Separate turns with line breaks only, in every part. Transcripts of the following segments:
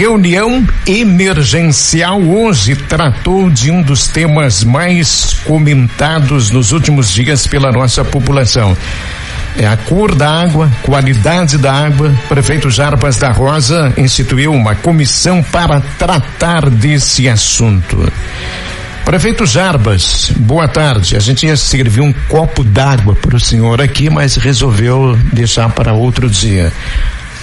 Reunião emergencial hoje tratou de um dos temas mais comentados nos últimos dias pela nossa população. É a cor da água, qualidade da água. Prefeito Jarbas da Rosa instituiu uma comissão para tratar desse assunto. Prefeito Jarbas, boa tarde. A gente ia servir um copo d'água para o senhor aqui, mas resolveu deixar para outro dia.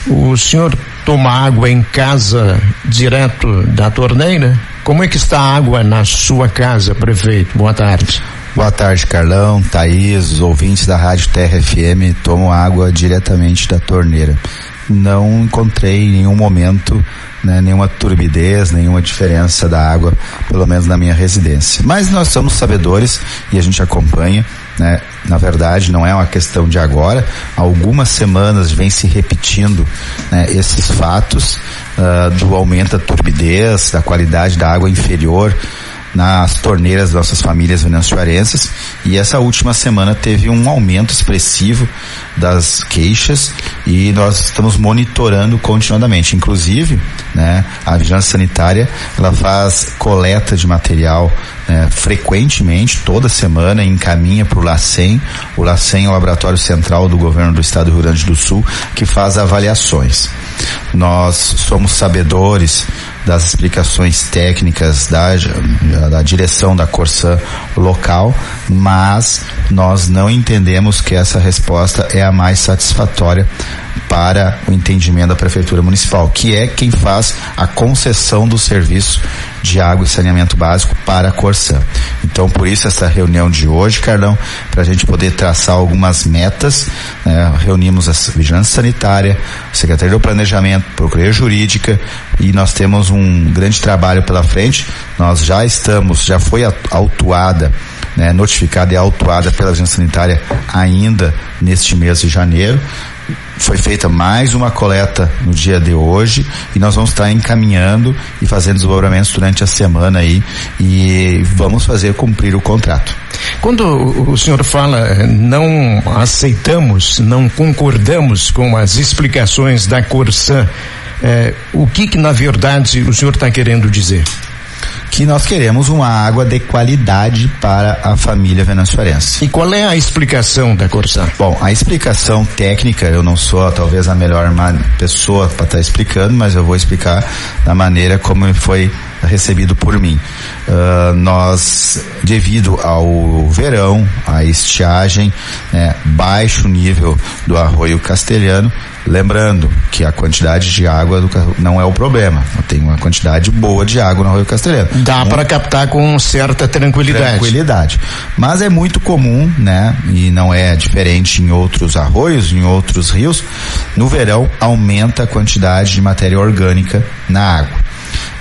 O senhor toma água em casa direto da torneira? Como é que está a água na sua casa, prefeito? Boa tarde.
Boa tarde, Carlão, Thaís, os ouvintes da Rádio Terra FM tomam água diretamente da torneira. Não encontrei em nenhum momento né, nenhuma turbidez, nenhuma diferença da água, pelo menos na minha residência. Mas nós somos sabedores e a gente acompanha né? Na verdade, não é uma questão de agora. algumas semanas vem se repetindo né, esses fatos uh, do aumento da turbidez, da qualidade da água inferior nas torneiras das nossas famílias venezuelenses e essa última semana teve um aumento expressivo das queixas e nós estamos monitorando continuadamente. Inclusive, né, a vigilância sanitária ela faz coleta de material né, frequentemente, toda semana, encaminha para o LACEN. O LACEN é o laboratório central do governo do estado do Rio Grande do Sul que faz avaliações. Nós somos sabedores das explicações técnicas da, da direção da Corsã local, mas nós não entendemos que essa resposta é a mais satisfatória para o entendimento da Prefeitura Municipal, que é quem faz a concessão do serviço de água e saneamento básico para a Corsã. Então, por isso essa reunião de hoje, Carlão, para a gente poder traçar algumas metas, né? reunimos a Vigilância Sanitária, Secretaria do Planejamento, Procuradoria Jurídica e nós temos um grande trabalho pela frente. Nós já estamos, já foi autuada né, notificada e autuada pela Vigilância Sanitária ainda neste mês de janeiro foi feita mais uma coleta no dia de hoje e nós vamos estar encaminhando e fazendo desdobramentos durante a semana aí e vamos fazer cumprir o contrato.
Quando o senhor fala não aceitamos, não concordamos com as explicações da Corsã, eh, o que que na verdade o senhor está querendo dizer?
Que nós queremos uma água de qualidade para a família venezuelense.
E qual é a explicação da Corsã?
Bom, a explicação técnica, eu não sou talvez a melhor pessoa para estar tá explicando, mas eu vou explicar da maneira como foi recebido por mim. Uh, nós, devido ao verão, à estiagem, né, baixo nível do arroio castelhano, lembrando que a quantidade de água do, não é o problema. Tem uma quantidade boa de água no arroio castelhano.
Dá para captar com certa tranquilidade.
Tranquilidade. Mas é muito comum, né? E não é diferente em outros arroios, em outros rios. No verão aumenta a quantidade de matéria orgânica na água.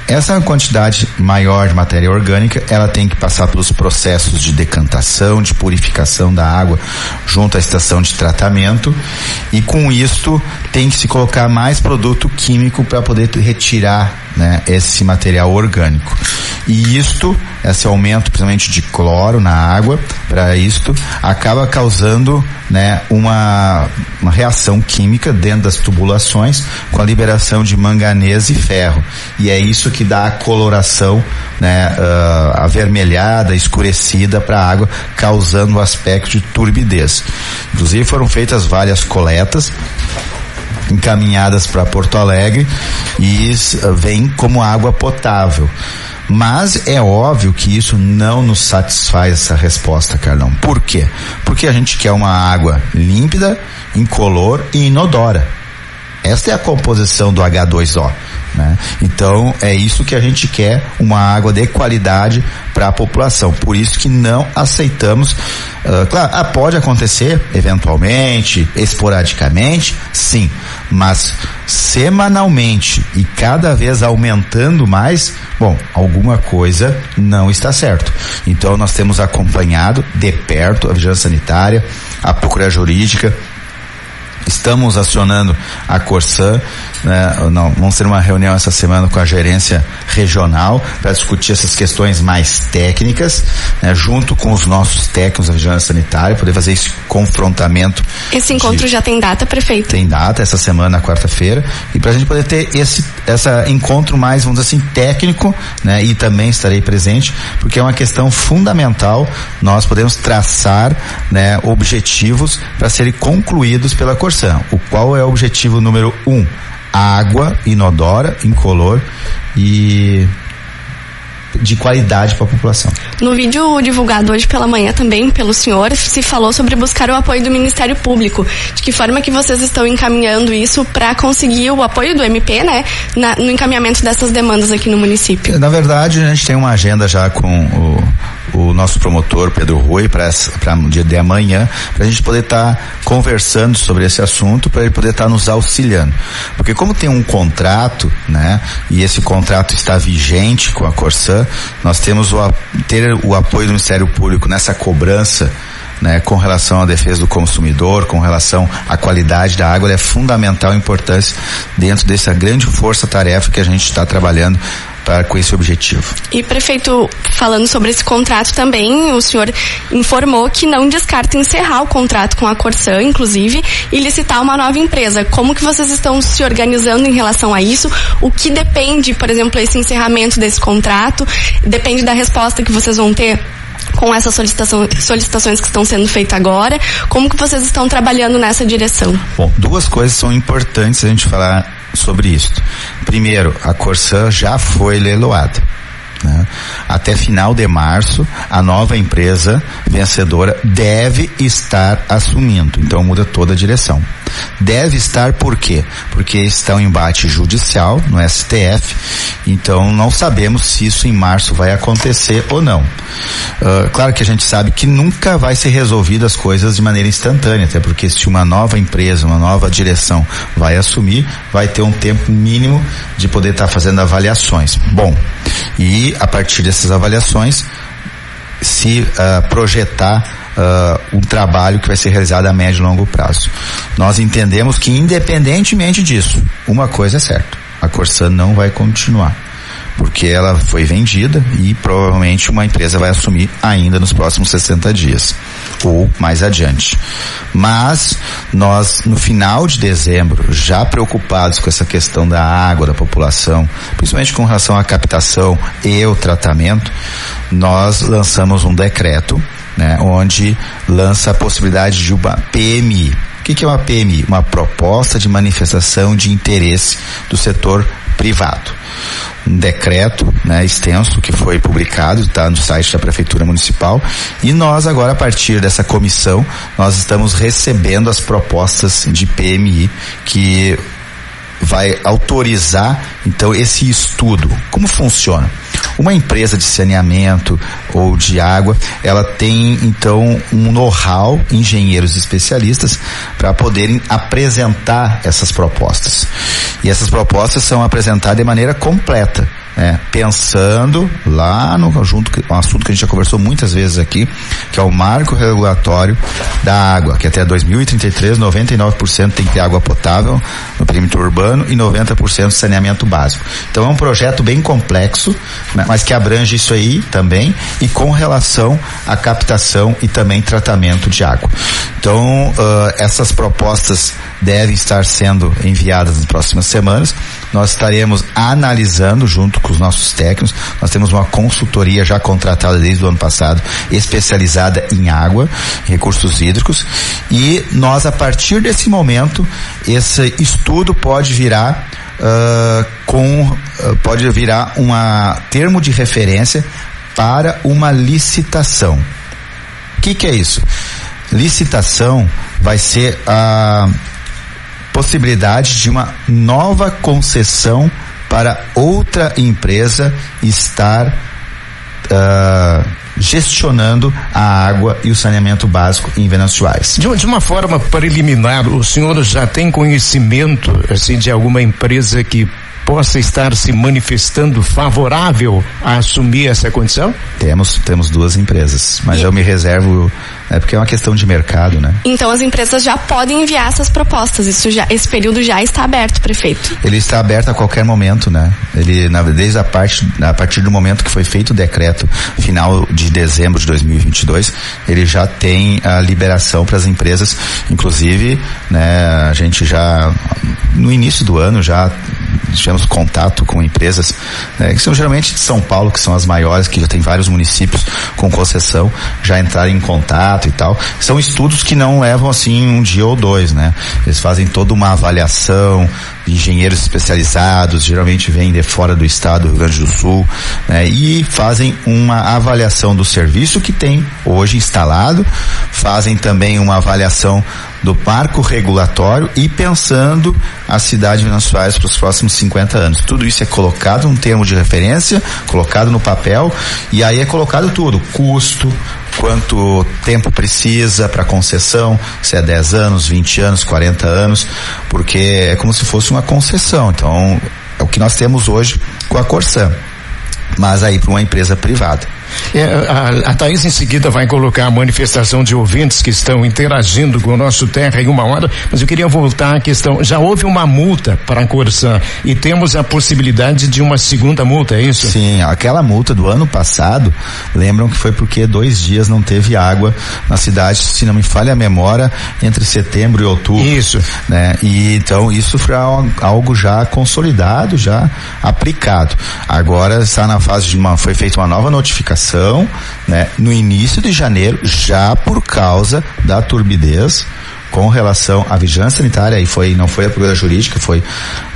Essa quantidade maior de matéria orgânica, ela tem que passar pelos processos de decantação, de purificação da água junto à estação de tratamento e com isto tem que se colocar mais produto químico para poder retirar né, esse material orgânico. E isto, esse aumento principalmente de cloro na água, para isto, acaba causando né, uma, uma reação química dentro das tubulações com a liberação de manganês e ferro. E é isso que dá a coloração né, uh, avermelhada, escurecida para a água, causando o aspecto de turbidez. Inclusive foram feitas várias coletas encaminhadas para Porto Alegre e vem como água potável. Mas é óbvio que isso não nos satisfaz essa resposta, Carlão. Por quê? Porque a gente quer uma água límpida, incolor e inodora. Esta é a composição do H2O. Né? Então é isso que a gente quer, uma água de qualidade para a população. Por isso que não aceitamos. Uh, claro, ah, pode acontecer eventualmente, esporadicamente, sim, mas semanalmente e cada vez aumentando mais, bom, alguma coisa não está certo. Então nós temos acompanhado de perto a vigilância sanitária, a procura jurídica, Estamos acionando a Corsan, né? Não, vamos ter uma reunião essa semana com a gerência regional para discutir essas questões mais técnicas, né? junto com os nossos técnicos da vigilância sanitária, poder fazer esse confrontamento.
Esse encontro de... já tem data, prefeito?
Tem data essa semana, quarta-feira, e para a gente poder ter esse essa encontro mais, vamos dizer assim, técnico, né? E também estarei presente, porque é uma questão fundamental. Nós podemos traçar, né? Objetivos para serem concluídos pela Corsan o qual é o objetivo número um? Água inodora, incolor e de qualidade para a população.
No vídeo divulgado hoje pela manhã também pelo senhor, se falou sobre buscar o apoio do Ministério Público. De que forma que vocês estão encaminhando isso para conseguir o apoio do MP, né, na, no encaminhamento dessas demandas aqui no município?
Na verdade, a gente tem uma agenda já com o o nosso promotor Pedro Rui para o dia de amanhã, para a gente poder estar tá conversando sobre esse assunto, para ele poder estar tá nos auxiliando. Porque como tem um contrato, né, e esse contrato está vigente com a Corsan, nós temos o, ter o apoio do Ministério Público nessa cobrança né, com relação à defesa do consumidor, com relação à qualidade da água, é fundamental importância dentro dessa grande força-tarefa que a gente está trabalhando para com esse objetivo.
E prefeito, falando sobre esse contrato também, o senhor informou que não descarta encerrar o contrato com a Corsan, inclusive, e licitar uma nova empresa. Como que vocês estão se organizando em relação a isso? O que depende, por exemplo, esse encerramento desse contrato? Depende da resposta que vocês vão ter com essas solicitação, solicitações que estão sendo feitas agora? Como que vocês estão trabalhando nessa direção?
Bom, duas coisas são importantes a gente falar sobre isso. Primeiro, a Corsã já foi leiloada. Né? Até final de março, a nova empresa vencedora deve estar assumindo. Então muda toda a direção. Deve estar por quê? Porque está um embate judicial no STF, então não sabemos se isso em março vai acontecer ou não. Uh, claro que a gente sabe que nunca vai ser resolvido as coisas de maneira instantânea, até porque se uma nova empresa, uma nova direção vai assumir, vai ter um tempo mínimo de poder estar tá fazendo avaliações. Bom, e a partir dessas avaliações, se uh, projetar uh, um trabalho que vai ser realizado a médio e longo prazo. Nós entendemos que, independentemente disso, uma coisa é certa: a Corsan não vai continuar porque ela foi vendida e provavelmente uma empresa vai assumir ainda nos próximos 60 dias ou mais adiante. Mas nós no final de dezembro, já preocupados com essa questão da água da população, principalmente com relação à captação e o tratamento, nós lançamos um decreto, né, onde lança a possibilidade de uma PMI. O que, que é uma PMI? Uma proposta de manifestação de interesse do setor privado um decreto né, extenso que foi publicado, está no site da Prefeitura Municipal, e nós agora, a partir dessa comissão, nós estamos recebendo as propostas de PMI que vai autorizar então esse estudo. Como funciona? Uma empresa de saneamento ou de água, ela tem então um know-how, engenheiros especialistas, para poderem apresentar essas propostas. E essas propostas são apresentadas de maneira completa é, pensando lá no junto um assunto que a gente já conversou muitas vezes aqui, que é o marco regulatório da água, que até 2033 99% tem que ter água potável no perímetro urbano e 90% saneamento básico. Então é um projeto bem complexo, né, mas que abrange isso aí também e com relação à captação e também tratamento de água. Então uh, essas propostas devem estar sendo enviadas nas próximas semanas. Nós estaremos analisando junto com os nossos técnicos. Nós temos uma consultoria já contratada desde o ano passado, especializada em água, recursos hídricos, e nós a partir desse momento, esse estudo pode virar uh, com uh, pode virar um termo de referência para uma licitação. O que, que é isso? Licitação vai ser a possibilidade de uma nova concessão para outra empresa estar uh, gestionando a água e o saneamento básico em Venançoais.
De, de, uma forma preliminar, o senhor já tem conhecimento assim de alguma empresa que possa estar se manifestando favorável a assumir essa condição?
Temos, temos duas empresas, mas e... eu me reservo é porque é uma questão de mercado, né?
Então as empresas já podem enviar essas propostas. Isso já, esse período já está aberto, prefeito.
Ele está aberto a qualquer momento, né? Ele, na, desde a parte, a partir do momento que foi feito o decreto final de dezembro de 2022, ele já tem a liberação para as empresas. Inclusive, né? A gente já no início do ano já tivemos contato com empresas né, que são geralmente de São Paulo, que são as maiores, que já tem vários municípios com concessão, já entraram em contato e tal. São estudos que não levam assim um dia ou dois, né? Eles fazem toda uma avaliação, engenheiros especializados, geralmente vêm de fora do estado do Rio Grande do Sul, né? E fazem uma avaliação do serviço que tem hoje instalado, fazem também uma avaliação do marco regulatório e pensando a cidade de Minas Soares para os próximos 50 anos. Tudo isso é colocado num termo de referência, colocado no papel e aí é colocado tudo, custo, quanto tempo precisa para concessão, se é 10 anos, 20 anos, 40 anos, porque é como se fosse uma concessão. Então, é o que nós temos hoje com a Corsan. Mas aí para uma empresa privada.
É, a, a Thaís em seguida vai colocar a manifestação de ouvintes que estão interagindo com o nosso Terra em uma hora, mas eu queria voltar à questão. Já houve uma multa para a Corsã e temos a possibilidade de uma segunda multa, é isso?
Sim, aquela multa do ano passado, lembram que foi porque dois dias não teve água na cidade, se não me falha a memória, entre setembro e outubro.
Isso.
Né? E então isso foi algo já consolidado, já aplicado. Agora está na fase de uma, foi feita uma nova notificação né, no início de janeiro, já por causa da turbidez com relação à vigilância sanitária, e foi, não foi a procura jurídica, foi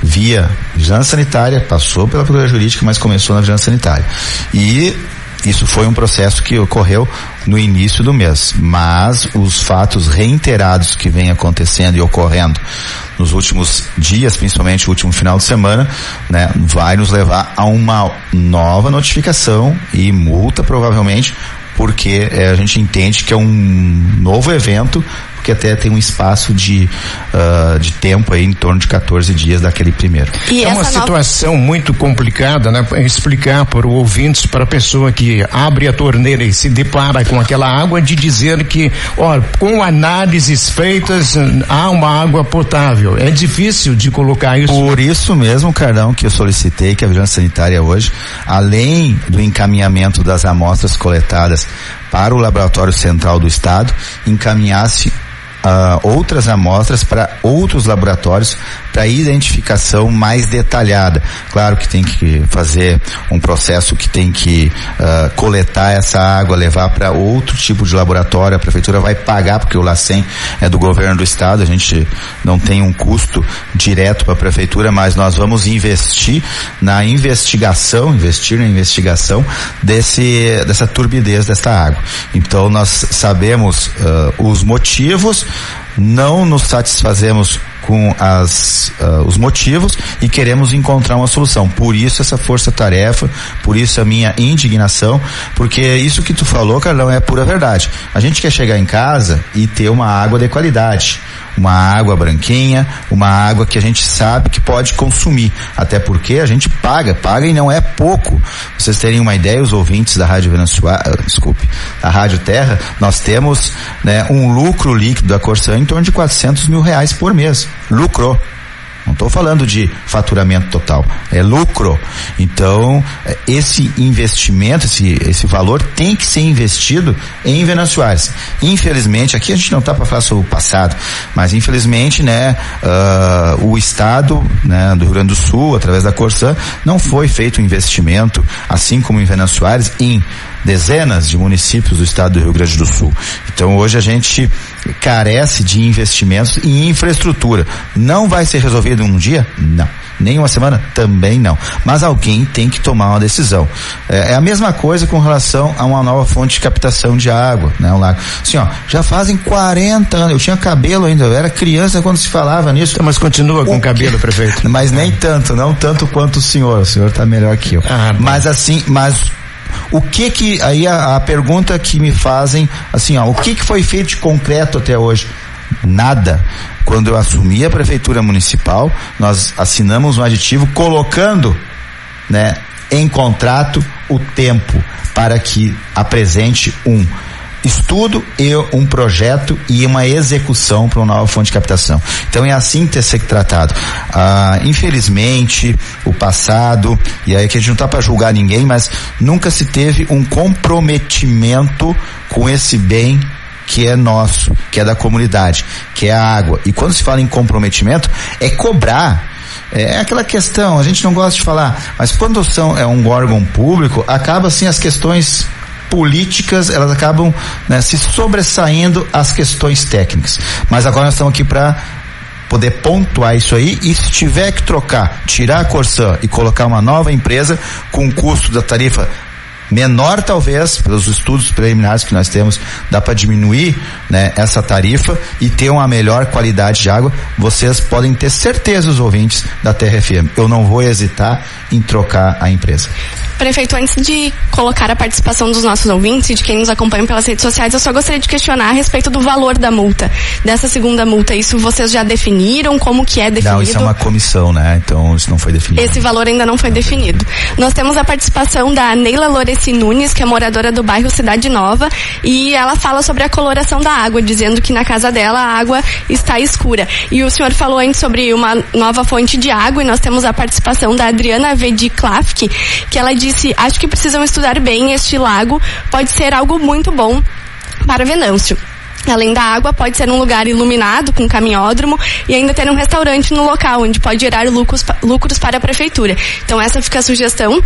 via vigilância sanitária, passou pela procura jurídica, mas começou na vigilância sanitária. E isso foi um processo que ocorreu no início do mês, mas os fatos reiterados que vem acontecendo e ocorrendo nos últimos dias, principalmente o último final de semana, né, vai nos levar a uma nova notificação e multa provavelmente, porque é, a gente entende que é um novo evento porque até tem um espaço de, uh, de tempo aí em torno de 14 dias daquele primeiro.
E é uma situação nova... muito complicada, né? Explicar para o ouvinte, para a pessoa que abre a torneira e se depara com aquela água, de dizer que, ó, com análises feitas, há uma água potável. É difícil de colocar isso.
Por isso mesmo, Carlão, que eu solicitei que a Vigilância Sanitária hoje, além do encaminhamento das amostras coletadas para o Laboratório Central do Estado, encaminhasse uh, outras amostras para outros laboratórios para identificação mais detalhada. Claro que tem que fazer um processo que tem que uh, coletar essa água, levar para outro tipo de laboratório. A prefeitura vai pagar porque o LACEN é do governo do estado. A gente não tem um custo direto para a prefeitura, mas nós vamos investir na investigação, investir na investigação desse dessa turbidez dessa água. Então nós sabemos uh, os motivos não nos satisfazemos com as, uh, os motivos e queremos encontrar uma solução. Por isso essa força-tarefa, por isso a minha indignação, porque isso que tu falou, Carlão, é pura verdade. A gente quer chegar em casa e ter uma água de qualidade uma água branquinha, uma água que a gente sabe que pode consumir, até porque a gente paga, paga e não é pouco. Vocês terem uma ideia, os ouvintes da Rádio Venezuela, ah, desculpe, da Rádio Terra, nós temos né, um lucro líquido da Corsã em torno de 400 mil reais por mês. Lucro. Não estou falando de faturamento total, é lucro. Então, é, esse investimento, esse, esse valor tem que ser investido em Venançoares. Infelizmente, aqui a gente não está para falar sobre o passado, mas infelizmente, né, uh, o Estado né, do Rio Grande do Sul, através da Corsã, não foi feito um investimento, assim como em Venançoares, em dezenas de municípios do estado do Rio Grande do Sul. Então hoje a gente carece de investimentos em infraestrutura. Não vai ser resolvido em um dia? Não. Nem uma semana? Também não. Mas alguém tem que tomar uma decisão. É, é, a mesma coisa com relação a uma nova fonte de captação de água, né? Um lago. Assim, ó, já fazem 40 anos. Eu tinha cabelo ainda, eu era criança quando se falava nisso.
Mas continua com o cabelo, prefeito.
Mas nem tanto, não tanto quanto o senhor. O senhor está melhor que eu. Ah, mas assim, mas o que que, aí a, a pergunta que me fazem, assim, ó, o que que foi feito de concreto até hoje? Nada. Quando eu assumi a prefeitura municipal, nós assinamos um aditivo colocando, né, em contrato o tempo para que apresente um estudo e um projeto e uma execução para uma nova fonte de captação. Então é assim que que ser tratado. Ah, infelizmente, o passado, e aí que a gente não está para julgar ninguém, mas nunca se teve um comprometimento com esse bem que é nosso, que é da comunidade, que é a água. E quando se fala em comprometimento, é cobrar é aquela questão, a gente não gosta de falar, mas quando são, é um órgão público, acaba assim as questões políticas elas acabam né, se sobressaindo às questões técnicas. Mas agora nós estamos aqui para poder pontuar isso aí e se tiver que trocar, tirar a Corsã e colocar uma nova empresa com o custo da tarifa menor talvez, pelos estudos preliminares que nós temos, dá para diminuir né, essa tarifa e ter uma melhor qualidade de água, vocês podem ter certeza, os ouvintes da TRFM. Eu não vou hesitar em trocar a empresa.
Prefeito, antes de colocar a participação dos nossos ouvintes e de quem nos acompanha pelas redes sociais, eu só gostaria de questionar a respeito do valor da multa, dessa segunda multa. Isso vocês já definiram? Como que é definido?
Não, isso é uma comissão, né? Então isso não foi definido.
Esse valor ainda não foi não definido. Nós temos a participação da Neila Loreci Nunes, que é moradora do bairro Cidade Nova, e ela fala sobre a coloração da água, dizendo que na casa dela a água está escura. E o senhor falou antes sobre uma nova fonte de água, e nós temos a participação da Adriana Vediklafk, que ela disse: Acho que precisam estudar bem este lago, pode ser algo muito bom para Venâncio. Além da água, pode ser um lugar iluminado com caminhódromo e ainda ter um restaurante no local, onde pode gerar lucros, lucros para a prefeitura. Então essa fica a sugestão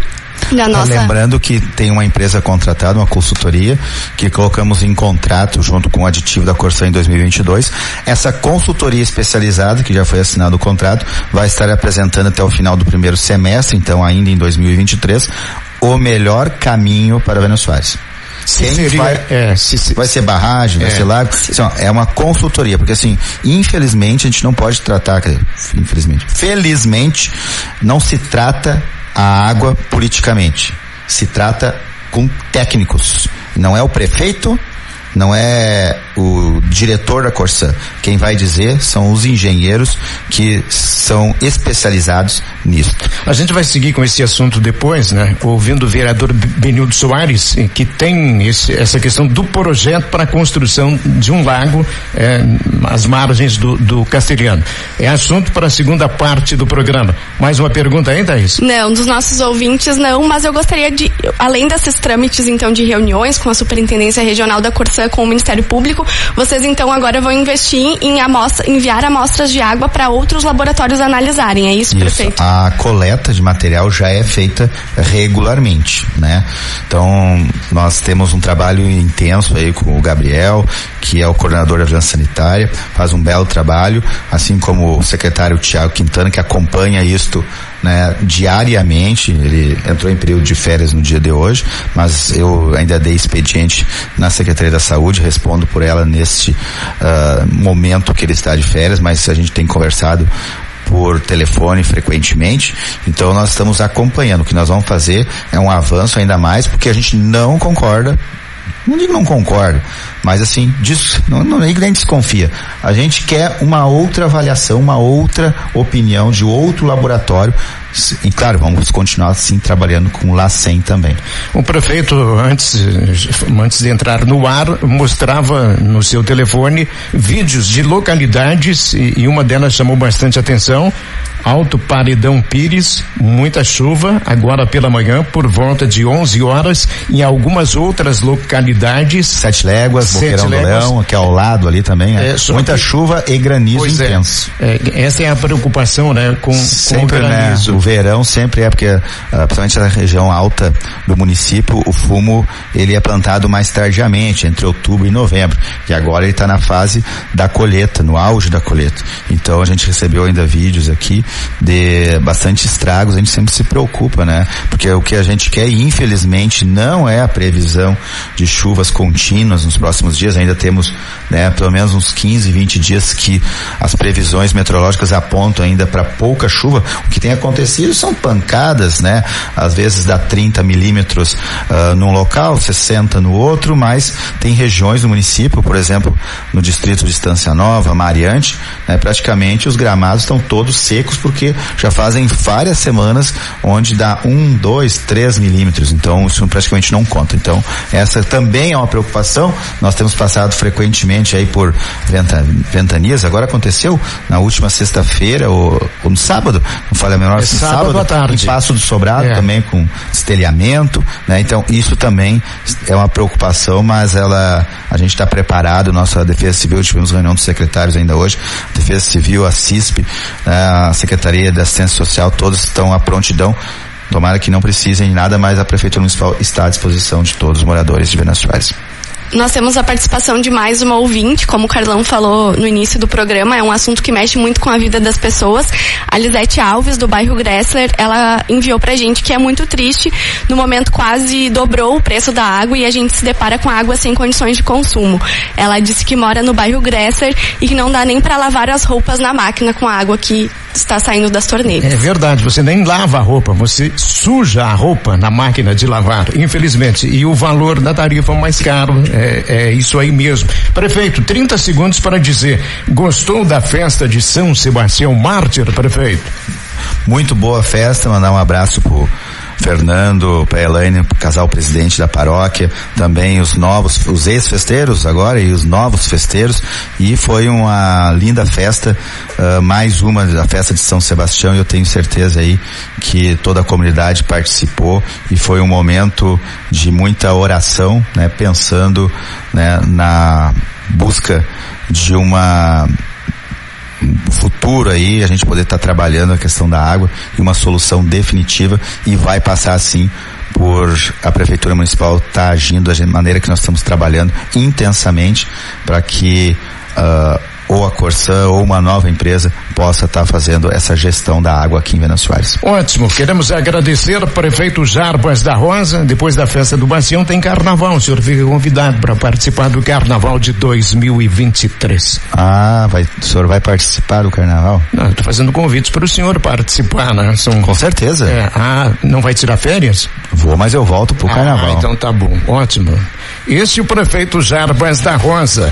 da nossa...
Lembrando que tem uma empresa contratada, uma consultoria, que colocamos em contrato junto com o aditivo da Corsã em 2022. Essa consultoria especializada, que já foi assinado o contrato, vai estar apresentando até o final do primeiro semestre, então ainda em 2023, o melhor caminho para Soares. Seria, vai, é, se, se, vai ser barragem, é, vai ser lago. Ó, é uma consultoria, porque assim, infelizmente a gente não pode tratar, infelizmente, felizmente não se trata a água politicamente. Se trata com técnicos. Não é o prefeito, não é o diretor da Corsã. Quem vai dizer são os engenheiros que são especializados nisso.
A gente vai seguir com esse assunto depois, né? Ouvindo o vereador Benildo Soares, que tem esse, essa questão do projeto para a construção de um lago é, às margens do, do Castelhano. É assunto para a segunda parte do programa. Mais uma pergunta aí, Thaís?
Não, dos nossos ouvintes não, mas eu gostaria de, além desses trâmites então de reuniões com a Superintendência Regional da Corsã com o Ministério Público, vocês então agora vão investir em amostra, enviar amostras de água para outros laboratórios analisarem, é isso, isso, prefeito?
A coleta de material já é feita regularmente, né? Então, nós temos um trabalho intenso aí com o Gabriel, que é o coordenador da vigilância sanitária, faz um belo trabalho, assim como o secretário Tiago Quintana, que acompanha isto né, diariamente. Ele entrou em período de férias no dia de hoje, mas eu ainda dei expediente na Secretaria da Saúde, respondo por ela neste uh, momento que ele está de férias, mas a gente tem conversado por telefone frequentemente, então nós estamos acompanhando. O que nós vamos fazer é um avanço ainda mais, porque a gente não concorda não digo não concordo, mas assim, diz, não, não nem desconfia. A gente quer uma outra avaliação, uma outra opinião de outro laboratório. E claro, vamos continuar assim trabalhando com o LACEN também.
O prefeito, antes, antes de entrar no ar, mostrava no seu telefone vídeos de localidades e, e uma delas chamou bastante atenção. Alto Paredão Pires, muita chuva, agora pela manhã, por volta de 11 horas, em algumas outras localidades.
Sete Léguas, Sete Boqueirão Léguas, do Leão, que é ao lado ali também, né? é, muita que, chuva e granizo é. intenso.
É, essa é a preocupação, né? Com,
sempre,
com o
né? O verão sempre é, porque, uh, principalmente na região alta do município, o fumo, ele é plantado mais tardiamente, entre outubro e novembro. E agora ele está na fase da colheita, no auge da colheita. Então a gente recebeu ainda vídeos aqui dê bastante estragos, a gente sempre se preocupa, né? Porque o que a gente quer, infelizmente, não é a previsão de chuvas contínuas nos próximos dias. Ainda temos, né, pelo menos uns 15, 20 dias que as previsões meteorológicas apontam ainda para pouca chuva. O que tem acontecido são pancadas, né? Às vezes dá 30 milímetros uh, num local, 60 no outro, mas tem regiões do município, por exemplo, no distrito de Estância Nova, Mariante, né, praticamente os gramados estão todos secos porque já fazem várias semanas onde dá um, dois, três milímetros. Então isso praticamente não conta. Então essa também é uma preocupação. Nós temos passado frequentemente aí por venta, ventanias. Agora aconteceu na última sexta-feira ou, ou, no sábado, não falei a menor,
é sábado, sábado à tarde.
em Passo do Sobrado é. também com estelhamento, né? Então isso também é uma preocupação, mas ela a gente está preparado. Nossa Defesa Civil tivemos reunião dos secretários ainda hoje. Defesa Civil, a CISP, né? a Secretaria de Assistência Social, todos estão à prontidão. Tomara que não precisem nada, mas a Prefeitura Municipal está à disposição de todos os moradores de Venâncio Soares.
Nós temos a participação de mais uma ouvinte, como o Carlão falou no início do programa, é um assunto que mexe muito com a vida das pessoas. A Lisete Alves, do bairro Gressler, ela enviou pra gente que é muito triste. No momento quase dobrou o preço da água e a gente se depara com água sem condições de consumo. Ela disse que mora no bairro Gressler e que não dá nem para lavar as roupas na máquina com a água que está saindo das torneiras.
É verdade, você nem lava a roupa, você suja a roupa na máquina de lavar, infelizmente. E o valor da tarifa mais caro é, é isso aí mesmo. Prefeito, 30 segundos para dizer, gostou da festa de São Sebastião Mártir, prefeito?
Muito boa festa, mandar um abraço pro Fernando, Elaine, casal presidente da paróquia, também os novos, os ex-festeiros agora e os novos festeiros, e foi uma linda festa, uh, mais uma da festa de São Sebastião, e eu tenho certeza aí que toda a comunidade participou. E foi um momento de muita oração, né, pensando, né, na busca de uma futuro aí a gente poder estar tá trabalhando a questão da água e uma solução definitiva e vai passar assim por a prefeitura municipal estar tá agindo da maneira que nós estamos trabalhando intensamente para que uh, ou a Corsã ou uma nova empresa possa estar tá fazendo essa gestão da água aqui em Venâncio Soares.
Ótimo, queremos agradecer ao prefeito Jarbas da Rosa, depois da festa do Bacião tem carnaval, o senhor fica convidado para participar do carnaval de 2023.
Ah, vai, o senhor vai participar do carnaval?
Não, estou fazendo convites para o senhor participar, né?
São, Com certeza.
É, ah, não vai tirar férias?
Vou, mas eu volto pro ah, carnaval.
então tá bom, ótimo. Este é o prefeito Jarbas da Rosa.